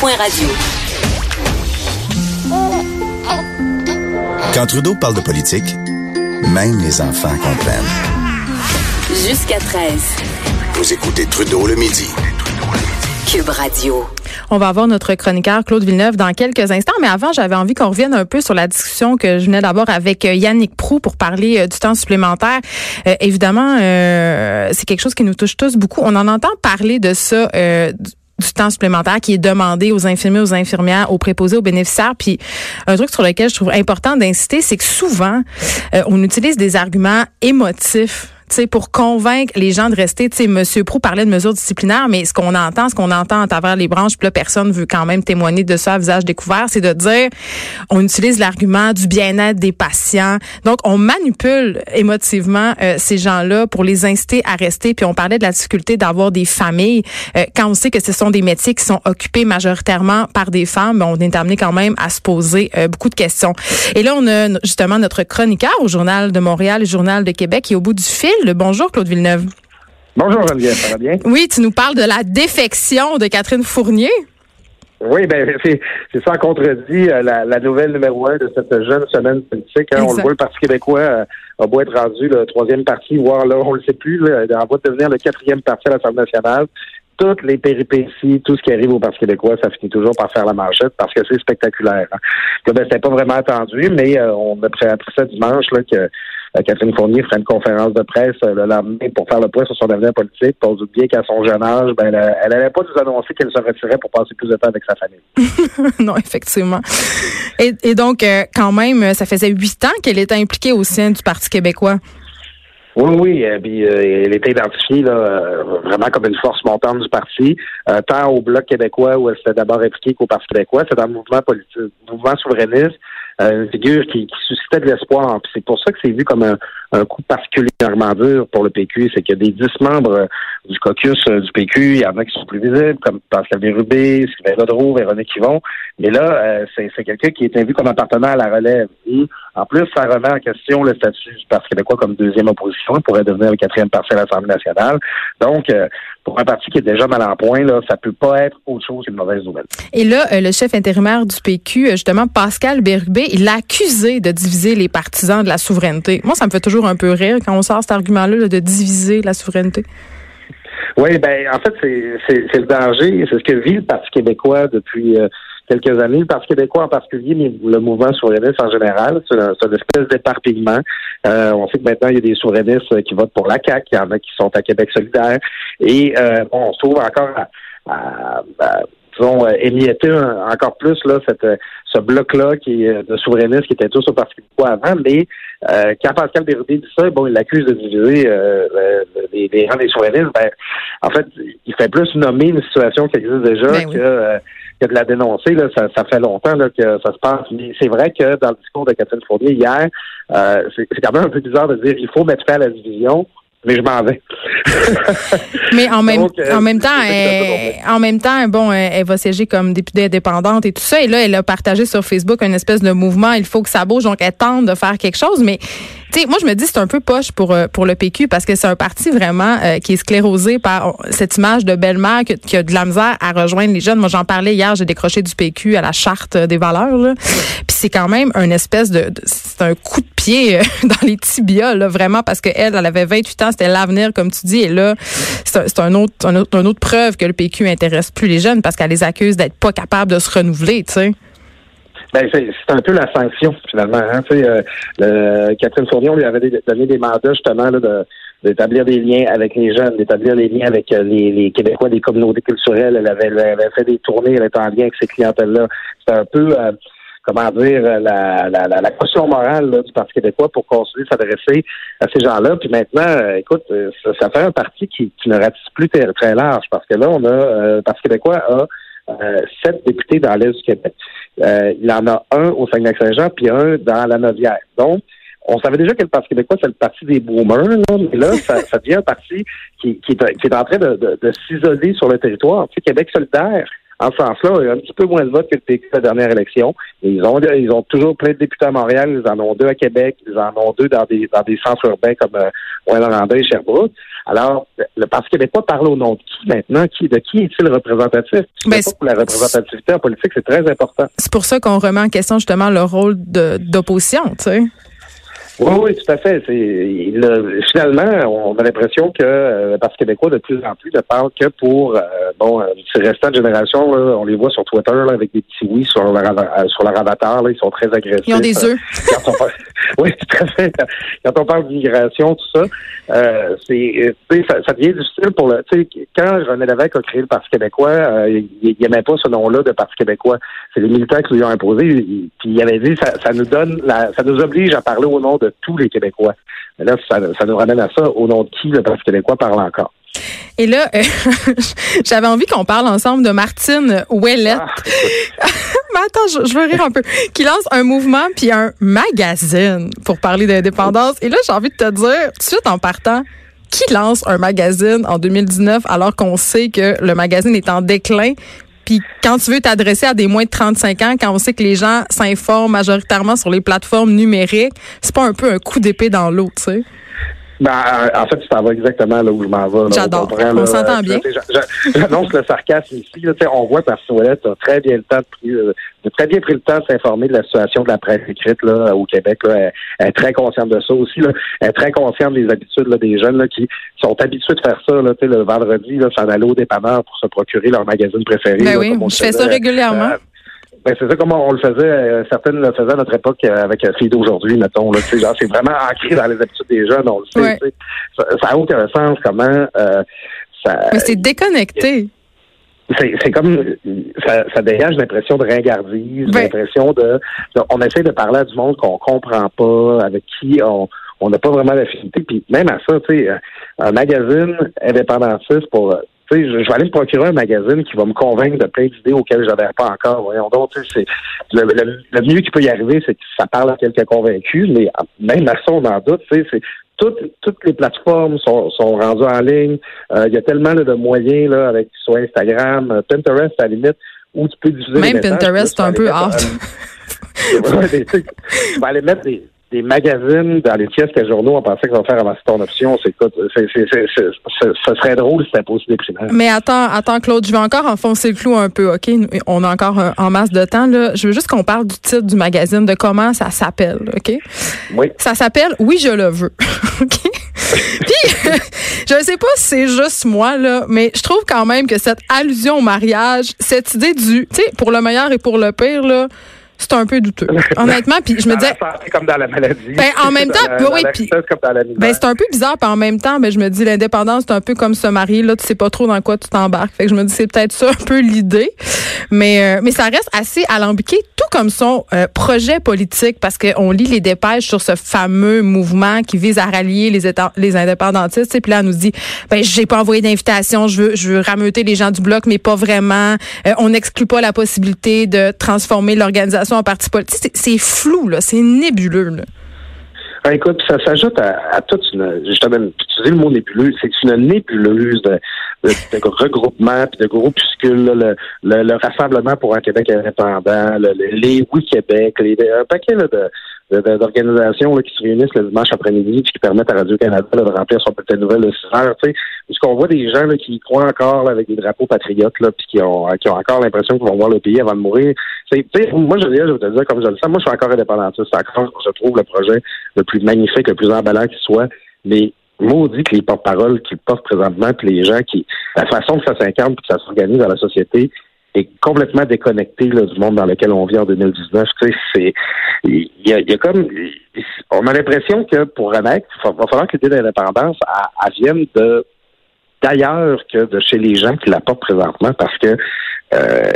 cube.radio. Quand Trudeau parle de politique, même les enfants comprennent. Jusqu'à 13. Vous écoutez Trudeau le midi. Cube Radio. On va avoir notre chroniqueur Claude Villeneuve dans quelques instants, mais avant, j'avais envie qu'on revienne un peu sur la discussion que je venais d'abord avec euh, Yannick Prou pour parler euh, du temps supplémentaire. Euh, évidemment, c'est quelque chose qui nous touche tous beaucoup. On en entend parler de ça du temps supplémentaire qui est demandé aux infirmiers, aux infirmières, aux préposés, aux bénéficiaires. Puis un truc sur lequel je trouve important d'inciter, c'est que souvent, on utilise des arguments émotifs pour convaincre les gens de rester. Tu sais, Monsieur Prou parlait de mesures disciplinaires, mais ce qu'on entend, ce qu'on entend à travers les branches, puis là, personne veut quand même témoigner de ça à visage découvert, c'est de dire, on utilise l'argument du bien-être des patients. Donc, on manipule émotivement euh, ces gens-là pour les inciter à rester. Puis on parlait de la difficulté d'avoir des familles. Euh, quand on sait que ce sont des métiers qui sont occupés majoritairement par des femmes, ben, on est amené quand même à se poser euh, beaucoup de questions. Et là, on a justement notre chroniqueur au Journal de Montréal, le Journal de Québec, qui est au bout du fil. Bonjour, Claude Villeneuve. Bonjour, Geneviève, ça va bien? Oui, tu nous parles de la défection de Catherine Fournier. Oui, ben c'est ça contredit euh, la, nouvelle numéro un de cette jeune semaine politique. Hein. on le voit, le Parti québécois euh, a beau être rendu le troisième parti, voire là, on le sait plus, là, en voie de devenir le quatrième parti à l'Assemblée nationale. Toutes les péripéties, tout ce qui arrive au Parti québécois, ça finit toujours par faire la manchette parce que c'est spectaculaire. Hein. Ben, c'était pas vraiment attendu, mais euh, on a appris ça dimanche là, que Catherine Fournier ferait une conférence de presse euh, le lendemain pour faire le point sur son avenir politique. Pour se bien qu'à son jeune âge, ben, elle n'allait pas nous annoncer qu'elle se retirait pour passer plus de temps avec sa famille. non, effectivement. Et, donc, euh, quand même, ça faisait huit ans qu'elle était impliquée au sein du Parti québécois. Oui, oui, puis elle était identifiée là, vraiment comme une force montante du parti, tant au Bloc québécois où elle s'était d'abord impliquée qu'au Parti québécois. C'est un mouvement politique, mouvement souverainiste euh, une figure qui, suscitait de l'espoir. c'est pour ça que c'est vu comme un, un, coup particulièrement dur pour le PQ. C'est a des dix membres euh, du caucus euh, du PQ, il y en a qui sont plus visibles, comme Pascal Bérubé, Sylvain Godreau, Véronique Yvon. Mais là, c'est, quelqu'un qui est vu comme appartenant à la relève. en plus, ça remet en question le statut du Parti québécois comme deuxième opposition. Il pourrait devenir le quatrième parti à l'Assemblée nationale. Donc, pour un parti qui est déjà mal en point, là, ça peut pas être autre chose qu'une mauvaise nouvelle. Et là, le chef intérimaire du PQ, justement, Pascal Bérubé, il l'a accusé de diviser les partisans de la souveraineté. Moi, ça me fait toujours un peu rire quand on sort cet argument-là de diviser la souveraineté? Oui, ben en fait, c'est le danger. C'est ce que vit le Parti québécois depuis euh, quelques années. Le Parti québécois en particulier, mais le mouvement souverainiste en général, c'est une, espèce d'éparpillement. Euh, on sait que maintenant, il y a des souverainistes qui votent pour la CAQ, il y en a qui sont à Québec solidaire. Et euh, on se trouve encore à disons, euh, émietter encore plus là, cette, euh, ce bloc-là qui est de souverainistes qui était tous au Parti québécois avant, mais euh, quand Pascal Bérubé dit ça, bon, il l'accuse de diviser euh, les, les, rangs des souverainistes, ben, en fait, il fait plus nommer une situation qui existe déjà ben que, que de la dénoncer. Là, ça, ça fait longtemps là, que ça se passe. Mais c'est vrai que dans le discours de Catherine Fournier hier, c'est quand même un peu bizarre de dire il faut mettre fin à la division mais je m'en vais. mais en même, euh, en même temps, en même temps, bon, elle, va siéger comme députée indépendante et tout ça. Et là, elle a partagé sur Facebook une espèce de mouvement. Il faut que ça bouge. Donc, elle tente de faire quelque chose. Mais sais, moi, je me dis c'est un peu poche pour euh, pour le PQ parce que c'est un parti vraiment euh, qui est sclérosé par cette image de belle-mère qui, a de la misère à rejoindre les jeunes. Moi, j'en parlais hier, j'ai décroché du PQ à la charte des valeurs. Là. Puis c'est quand même une espèce de, c'est un coup de pied euh, dans les tibias, là, vraiment, parce qu'elle, elle avait 28 ans, c'était l'avenir, comme tu dis, et là, c'est un, autre, un autre, une autre preuve que le PQ intéresse plus les jeunes parce qu'elle les accuse d'être pas capables de se renouveler, tu sais. Ben, c'est un peu la sanction, finalement. Hein. Euh, Catherine Fournier, lui avait donné des mandats, justement, là, de d'établir des liens avec les jeunes, d'établir des liens avec euh, les, les, Québécois des communautés culturelles. Elle avait, elle avait, fait des tournées, elle était en lien avec ces clientèles-là. C'était un peu, euh, comment dire, la, la, la, la caution morale du Parti québécois pour continuer de s'adresser à ces gens-là. Puis maintenant, euh, écoute, ça, fait un parti qui, qui ne ratisse plus très, très large parce que là, on a, le Parti québécois a sept députés dans l'Est du Québec. Euh, il en a un au Saguenay-Saint-Jean, puis un dans la Novière. Donc, on savait déjà que le Parti québécois, c'est le parti des boomers, là, mais là, ça, ça devient un parti qui, qui, est, qui est en train de, de, de s'isoler sur le territoire. Tu sais, Québec solidaire en ce sens-là, il y a un petit peu moins de votes que le PQ la dernière élection. ils ont ils ont toujours plein de députés à Montréal, ils en ont deux à Québec, ils en ont deux dans des dans des centres urbains comme euh, et Sherbrooke. Alors, le Parti québécois parle au nom de qui maintenant? Qui, de qui est-il représentatif? Ben, pour la représentativité en politique, c'est très important. C'est pour ça qu'on remet en question justement le rôle d'opposition, tu sais. Oui, oui, tout à fait. C'est finalement, on a l'impression que euh, le Parti québécois de plus en plus ne parle que pour euh, bon, euh, ces restants de génération. Là, on les voit sur Twitter là, avec des petits oui sur leur sur leur avatar. Là, ils sont très agressifs. Ils ont des œufs. Oui, tout à fait. Quand on parle d'immigration, tout ça, euh, c'est ça, ça devient difficile pour le. Tu sais, quand René Lévesque a créé le Parti québécois, il n'aimait pas ce nom-là de Parti québécois. C'est les militants qui lui ont imposé. Puis il avait dit ça, ça nous donne, la, ça nous oblige à parler au nom de tous les Québécois. Mais là, ça, nous ramène à ça, au nom de qui le Parti québécois parle encore. Et là, euh, j'avais envie qu'on parle ensemble de Martine Ouellette. Ah, Mais attends, je, veux rire un peu. Qui lance un mouvement puis un magazine pour parler d'indépendance. Et là, j'ai envie de te dire, tout de suite en partant, qui lance un magazine en 2019 alors qu'on sait que le magazine est en déclin? Puis quand tu veux t'adresser à des moins de 35 ans, quand on sait que les gens s'informent majoritairement sur les plateformes numériques, c'est pas un peu un coup d'épée dans l'eau, tu sais? Ben, en fait, ça va exactement là où je m'en vais. J'adore. On, s'entend bien. J'annonce le sarcasme ici. Là, on voit par Souellette a très bien le temps de, euh, très bien pris le temps de s'informer de la situation de la presse écrite là, au Québec. Là. Elle, est très consciente de ça aussi. Là. Elle est très consciente des habitudes là, des jeunes là, qui sont habitués de faire ça là, le vendredi, s'en aller au dépanneur pour se procurer leur magazine préféré. Ben oui, je fais ça régulièrement. Euh, ben, c'est ça comme on le faisait, euh, certaines le faisaient à notre époque euh, avec la fille d'aujourd'hui, mettons. Là, genre, c'est vraiment ancré dans les habitudes des jeunes, on le sait. Ça n'a aucun sens comment euh, ça. Mais c'est déconnecté. C'est comme ça, ça dégage l'impression de ringardise, l'impression de, on essaie de parler à du monde qu'on comprend pas, avec qui on on n'a pas vraiment d'affinité. Puis même à ça, tu sais, un magazine indépendantiste pour je, vais aller me procurer un magazine qui va me convaincre de plein d'idées auxquelles je n'adhère pas encore. Voyons donc, c'est le, le, mieux qui peut y arriver, c'est que ça parle à quelqu'un convaincu, mais même à ça, on en doute. C'est toutes, toutes les plateformes sont, sont rendues en ligne. Euh, il y a tellement de moyens là, avec soit Instagram, euh, Pinterest à la limite, où tu peux diffuser Même Pinterest, c'est un peu hard. tu vas aller mettre des, des magazines dans les pièces que journaux, on pensait qu'on va faire avancer ton option. C'est ce serait drôle si c'était pas aussi déprimant. Mais attends, attends, Claude, je vais encore enfoncer le clou un peu, OK? On a encore en masse de temps, là. Je veux juste qu'on parle du titre du magazine, de comment ça s'appelle, OK? Oui. Ça s'appelle Oui, je le veux. OK? Puis, je ne sais pas si c'est juste moi, là, mais je trouve quand même que cette allusion au mariage, cette idée du, tu sais, pour le meilleur et pour le pire, là, c'est un peu douteux. Honnêtement, puis je me disais comme dans la maladie. Ben en même temps, oui, puis ben c'est un peu bizarre, puis en même temps, ben je me dis l'indépendance c'est un peu comme se marier là, tu sais pas trop dans quoi tu t'embarques. Fait que je me dis c'est peut-être ça un peu l'idée. Mais euh, mais ça reste assez alambiqué tout comme son euh, projet politique parce qu'on lit les dépêches sur ce fameux mouvement qui vise à rallier les les indépendantistes et puis là on nous dit ben j'ai pas envoyé d'invitation, je veux je veux rameuter les gens du bloc mais pas vraiment. Euh, on n'exclut pas la possibilité de transformer l'organisation en parti politique. C'est flou, là. C'est nébuleux, là. Ah, écoute, ça s'ajoute à, à toute une. Justement, utiliser le mot nébuleuse, c'est une nébuleuse de, de, de regroupement puis de groupuscules, le, le, rassemblement pour un Québec indépendant, les Oui Québec, les, un paquet de, d'organisations qui se réunissent le dimanche après-midi et qui permettent à Radio-Canada de remplir son petit nouvelle de 6 heures. Puisqu'on voit des gens là, qui croient encore avec des drapeaux patriotes là, puis qui ont, qui ont encore l'impression qu'ils vont voir le pays avant de mourir. moi, je, je vais te dire, comme je le sens, moi, je suis encore indépendantiste. Encore, je trouve le projet le plus magnifique, le plus emballant qui soit. Mais maudit que les porte-paroles qui portent présentement, puis les gens qui, la façon que ça s'incarne puis que ça s'organise dans la société, est complètement déconnecté là, du monde dans lequel on vit en 2019. Tu sais, c'est il y y a, comme on a l'impression que pour renaître, il va falloir que l'idée d'indépendance vienne de d'ailleurs que de chez les gens qui la portent présentement parce que euh,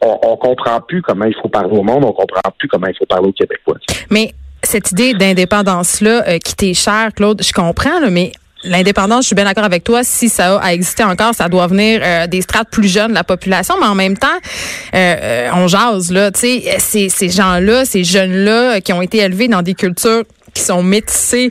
on, on comprend plus comment il faut parler au monde, on comprend plus comment il faut parler aux Québécois. Mais cette idée d'indépendance-là euh, qui t'est chère, Claude, je comprends, là, mais l'indépendance, je suis bien d'accord avec toi, si ça a existé encore, ça doit venir euh, des strates plus jeunes de la population, mais en même temps, euh, euh on jase, là, tu sais, ces, ces gens-là, ces jeunes-là qui ont été élevés dans des cultures qui sont métissés,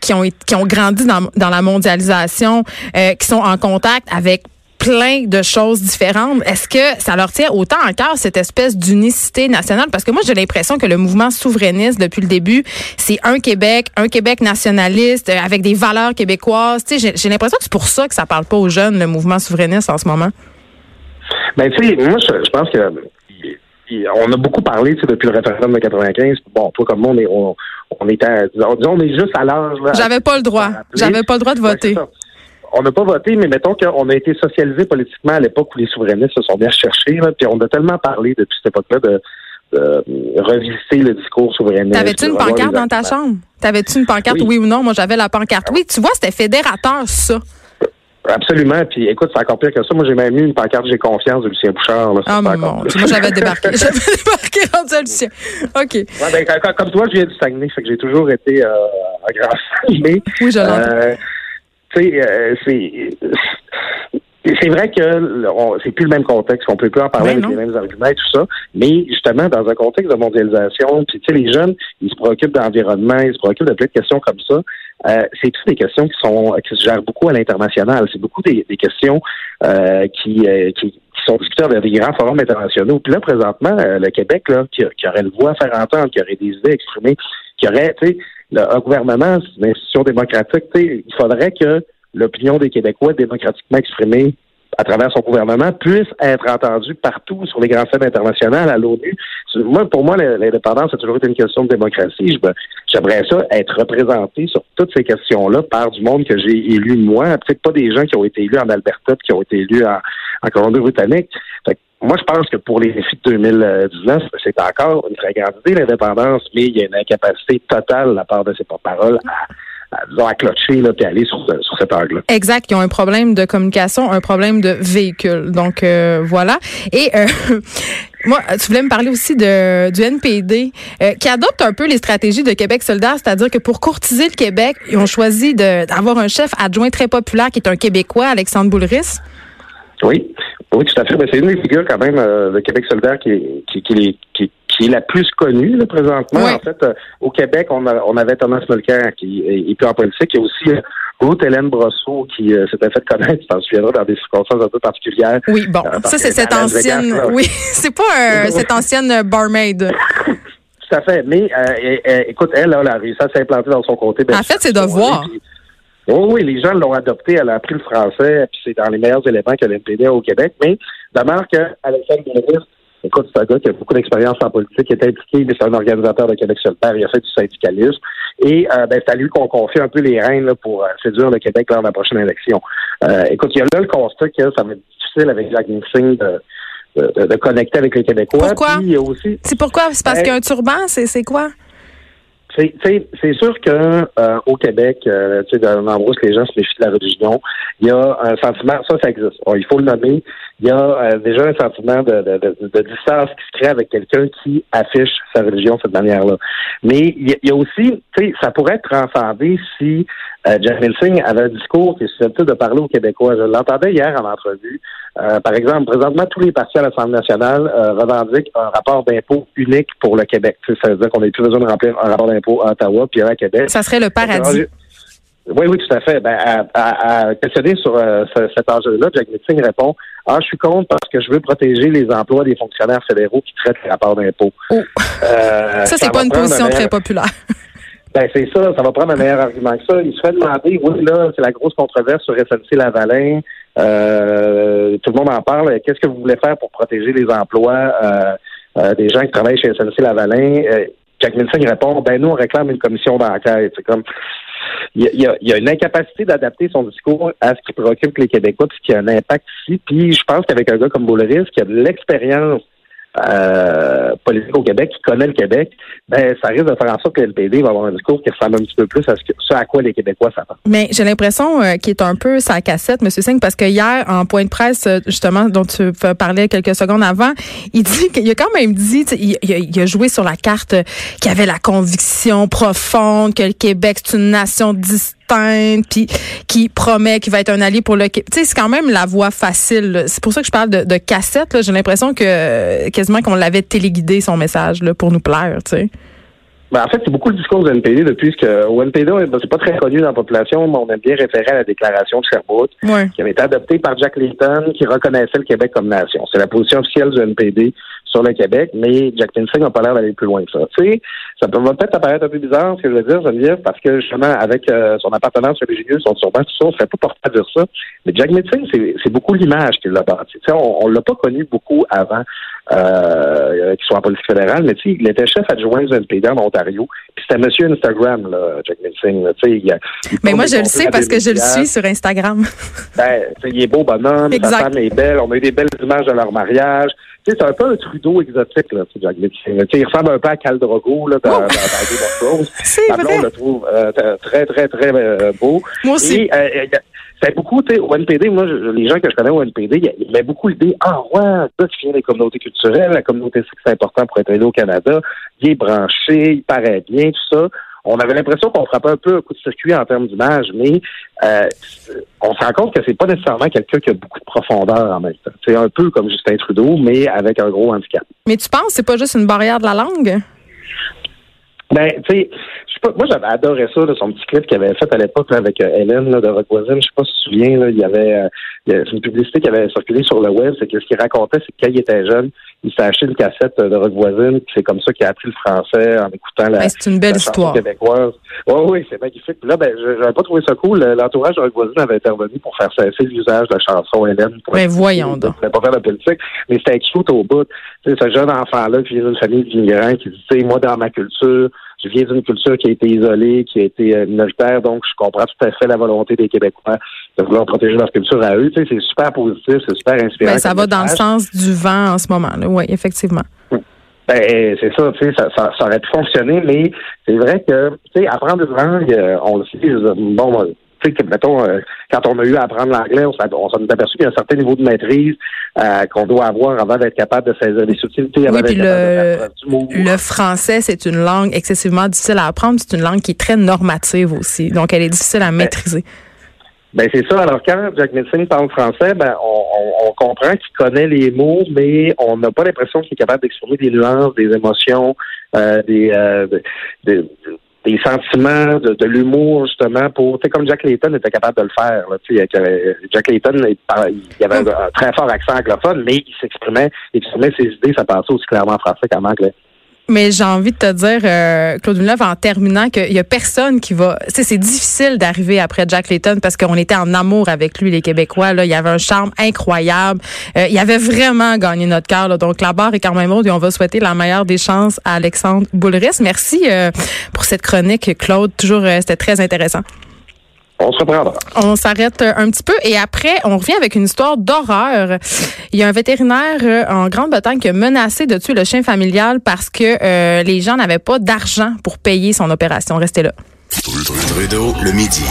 qui ont qui ont grandi dans, dans la mondialisation, qui sont en contact avec plein de choses différentes. Est-ce que ça leur tient autant en cœur cette espèce d'unicité nationale? Parce que moi, j'ai l'impression que le mouvement souverainiste, depuis le début, c'est un Québec, un Québec nationaliste, euh, avec des valeurs québécoises. Tu sais, j'ai l'impression que c'est pour ça que ça parle pas aux jeunes, le mouvement souverainiste, en ce moment. Ben, tu sais, moi, je, pense que on a beaucoup parlé depuis le référendum de 95. Bon, toi comme moi, on est, on, on était, disons, on est juste à l'âge. J'avais pas le droit. J'avais pas le droit de voter on n'a pas voté, mais mettons qu'on a été socialisé politiquement à l'époque où les souverainistes se sont bien cherchés, puis on a tellement parlé depuis cette époque-là de, revisiter le discours souverainiste. T'avais-tu une pancarte dans ta chambre? T'avais-tu une pancarte, oui. ou non? Moi, j'avais la pancarte. Oui, tu vois, c'était fédérateur, ça. Absolument. Puis écoute, c'est encore pire que ça. Moi, j'ai même eu une pancarte J'ai confiance de Lucien Bouchard. Là, ah, mon Moi, j'avais débarqué. j'avais débarqué rendu à Lucien. OK. Ouais, ben, comme toi, je viens du Saguenay. Fait que j'ai toujours été euh, un grand Oui, je. Euh, tu sais, euh, c'est c'est vrai que c'est plus le même contexte, on peut plus en parler avec les mêmes arguments et tout ça, mais justement dans un contexte de mondialisation, puis tu sais les jeunes, ils se préoccupent d'environnement, ils se préoccupent de plein de questions comme ça. Euh, c'est toutes des questions qui sont qui se gèrent beaucoup à l'international. C'est beaucoup des, questions euh, qui, qui, sont discutées dans des grands forums internationaux. Puis là présentement, le Québec là, qui, qui, aurait le voix à faire entendre, qui aurait des idées exprimées, qui aurait, tu sais, un gouvernement, une institution démocratique. Il faudrait que l'opinion des Québécois démocratiquement exprimée à travers son gouvernement puisse être entendue partout sur les grands scènes internationales à l'ONU. Moi, pour moi, l'indépendance a toujours été une question de démocratie. J'aimerais ça être représenté sur toutes ces questions-là par du monde que j'ai élu moi, peut-être pas des gens qui ont été élus en Alberta, qui ont été élus en, Colombie-Britannique. Moi, je pense que pour les défis de 2019, c'est encore une très grande idée, l'indépendance, mais il y a une incapacité totale de la part de ces porte-paroles à, à, à clocher là, puis aller sur, sur cet angle-là. Exact. Ils ont un problème de communication, un problème de véhicule. Donc, euh, voilà. Et euh, moi, tu voulais me parler aussi de, du NPD, euh, qui adopte un peu les stratégies de Québec solidaire, c'est-à-dire que pour courtiser le Québec, ils ont choisi d'avoir un chef adjoint très populaire qui est un Québécois, Alexandre Boulris. Oui, oui, tout à fait. c'est une des figures quand même euh, de Québec solidaire qui, qui, qui, qui, qui est la plus connue là, présentement. En fait, euh, au Québec, on, a, on avait Thomas Mulcair qui est, plus en politique. Il y a aussi euh, Ruth Hélène Brosseau qui s'était fait connaître, tu t'en souviendras, dans des circonstances un peu particulières. Oui, bon, ça c'est cette ancienne, oui, c'est pas cette ancienne barmaid. Tout à fait. Mais écoute, elle, elle a réussi à s'implanter dans son côté. En fait, c'est de voir. Oui, oui, les gens l'ont adopté, elle a appris le français, puis c'est dans les meilleurs éléments que l'NPD au Québec. Mais demeure qu'Alexandre Guéris, écoute, c'est un gars qui a beaucoup d'expérience en politique, qui est impliqué, mais c'est un organisateur de Québec solidaire, il a fait du syndicalisme. Et euh, ben, c'est à lui qu'on confie un peu les rênes pour euh, séduire le Québec lors de la prochaine élection. Euh, écoute, il y a là le constat que ça va être difficile avec Jacques Nixon de, de, connecter avec les Québécois. Pourquoi? C'est pourquoi? C'est parce ben, qu'un turban, c'est quoi? C'est sûr que euh, au Québec, euh, tu sais, dans l'endroit les gens se méfient de la religion, il y a un sentiment, ça, ça existe. il faut le nommer. Il y a euh, déjà un sentiment de, de, de, distance qui se crée avec quelqu'un qui affiche sa religion de cette manière-là. Mais il y, a aussi, tu sais, ça pourrait être transcendé si euh, Singh avait un discours qui est susceptible de parler aux Québécois. Je l'entendais hier en entrevue. Euh, par exemple, présentement, tous les partis à l'Assemblée nationale euh, revendiquent un rapport d'impôt unique pour le Québec. ça veut dire qu'on n'a plus besoin de remplir un rapport d'impôt à Ottawa puis à Québec. Ça serait le paradis. Oui, oui, tout à fait. Ben, à, questionner sur euh, cet enjeu-là, Jack Metzing répond Ah, je suis contre parce que je veux protéger les emplois des fonctionnaires fédéraux qui traitent les rapports d'impôt. Oh. ça, c'est pas une position très populaire. Ben, c'est ça, ça va prendre un meilleur argument que ça. Il se fait demander, oui, là, c'est la grosse controverse sur SNC Lavalin. Euh, tout le monde en parle. Qu'est-ce que vous voulez faire pour protéger les emplois euh, euh, des gens qui travaillent chez SNC Lavalin? Jack Milson répond, ben nous, on réclame une commission d'enquête. C'est comme il y, a, il y, a, une incapacité d'adapter son discours à ce qui préoccupe les Québécois, puis qui a un impact ici. Puis je pense qu'avec un gars comme Bouleris, qui a de l'expérience euh, politique au Québec, qui connaît le Québec, ben ça risque de faire en sorte que le NPD va avoir un discours qui ressemble un petit peu plus à ce, à quoi les Québécois s'attendent. Mais j'ai l'impression euh, qu'il est un peu sa cassette, M. Singh, parce que hier, en point de presse, euh, justement, dont tu parlais quelques secondes avant, il dit qu'il a quand même dit, il, il, a joué sur la carte qu'il avait la conviction profonde que le Québec, c'est une nation distincte puis qui promet qu'il va être un allié pour le. Tu sais, c'est quand même la voie facile. C'est pour ça que je parle de, cassette. J'ai l'impression que quasiment qu'on l'avait téléguidé son message là, pour nous plaire. Tu sais. Ben, en fait, c'est beaucoup le discours du NPD depuis que au NPD, ben, c'est pas très connu dans la population, mais on aime bien référer à la déclaration de Sherbrooke, qui avait été adoptée par Jack Layton, qui reconnaissait le Québec comme nation. C'est la position officielle du NPD sur le Québec, mais Jack Layton n'a pas l'air d'aller plus loin que ça. Tu sais, ça peut peut-être apparaître un peu bizarre, ce que je veux dire, Geneviève, parce que justement, avec euh, son appartenance religieuse, son turban, tout ça, on ne serait pas porté à dire ça. Mais Jack Layton, c'est beaucoup l'image qu'il a bâti. Tu sais, on, on l'a pas connu beaucoup avant euh, qu'il soit en politique fédérale, mais tu sais, il était chef adjoint du NPD en Ontario. Puis c'était monsieur Instagram, là, Jack Mitzing. Tu sais, mais moi, je le sais parce que je le suis sur Instagram. ben, il est beau bonhomme, sa femme est belle. On a eu des belles images de leur mariage. C'est un peu un Trudeau exotique, là, Jack sais, il ressemble un peu à Cal Drogo, là, dans, oh. dans, dans Game of Thrones. C'est vrai. on le trouve euh, très, très, très euh, beau. Moi aussi. Et, euh, c'est beaucoup, tu sais, au NPD, moi, les gens que je connais au NPD, il y avait beaucoup l'idée, ah ouais, toi, tu viens des communautés culturelles, la communauté c'est important pour être aidé au Canada, il est branché, il paraît bien, tout ça. On avait l'impression qu'on frappait un peu un coup de circuit en termes d'image, mais euh, on se rend compte que c'est pas nécessairement quelqu'un qui a beaucoup de profondeur en même temps. C'est un peu comme Justin Trudeau, mais avec un gros handicap. Mais tu penses que c'est pas juste une barrière de la langue? Ben, tu sais, moi j'avais adoré ça, son petit clip qu'il avait fait à l'époque avec euh, Hélène de Rock Voisine. Je sais pas si tu te souviens, là, il y avait euh, une publicité qui avait circulé sur le web, c'est que ce qu'il racontait, c'est que quand il était jeune, il s'est acheté une cassette de Rock Voisine, c'est comme ça qu'il a appris le français en écoutant la, ben, c'est une belle histoire. québécoise. Oui, oui, c'est magnifique. Puis là, ben, j'avais pas trouvé ça cool. L'entourage de Rock Voisine avait intervenu pour faire cesser l'usage de la chanson Hélène. Mais ben, voyons donc. pas faire de politique, mais c'était cute au bout. Tu sais, ce jeune enfant-là qui vient d'une famille d'immigrants qui dit, sais, moi, dans ma culture, je viens d'une culture qui a été isolée, qui a été euh, minoritaire, donc je comprends tout à fait la volonté des Québécois de vouloir protéger leur culture à eux. Tu sais, c'est super positif, c'est super inspirant. Ben, ça va dans le sens du vent en ce moment. Oui, effectivement. Ben, c'est ça, tu sais, ça, ça, aurait pu fonctionner, mais c'est vrai que, tu sais, apprendre une langue, euh, on le sait, bon, tu sais, mettons, euh, quand on a eu à apprendre l'anglais, on s'est aperçu qu'il y a un certain niveau de maîtrise euh, qu'on doit avoir avant d'être capable de saisir les subtilités. Oui, puis le, le français, c'est une langue excessivement difficile à apprendre. C'est une langue qui est très normative aussi. Donc, elle est difficile à ben, maîtriser. Ben c'est ça. Alors quand Jack Metzing parle français, ben on, on, comprend qu'il connaît les mots, mais on n'a pas l'impression qu'il est capable d'exprimer des nuances, des émotions, euh, des, euh, des, des sentiments, de, l'humour, justement, pour, tu comme Jack Layton était capable de le faire, là, tu sais, Jack Layton, il, avait un, très fort accent anglophone, mais il s'exprimait, il exprimait ses idées, ça passait aussi clairement en français qu'en anglais. Mais j'ai envie de te dire, euh, Claude Villeneuve, en terminant, qu'il y a personne qui va. C'est difficile d'arriver après Jack Layton parce qu'on était en amour avec lui, les Québécois. Là, il y avait un charme incroyable. Euh, il avait vraiment gagné notre cœur. Donc la barre est quand même haute et on va souhaiter la meilleure des chances à Alexandre Boulris. Merci euh, pour cette chronique, Claude. Toujours, c'était très intéressant. On se reprendra. On s'arrête un petit peu et après, on revient avec une histoire d'horreur. Il y a un vétérinaire euh, en Grande-Bretagne qui a menacé de tuer le chien familial parce que euh, les gens n'avaient pas d'argent pour payer son opération. Restez là. Trudeau, le midi.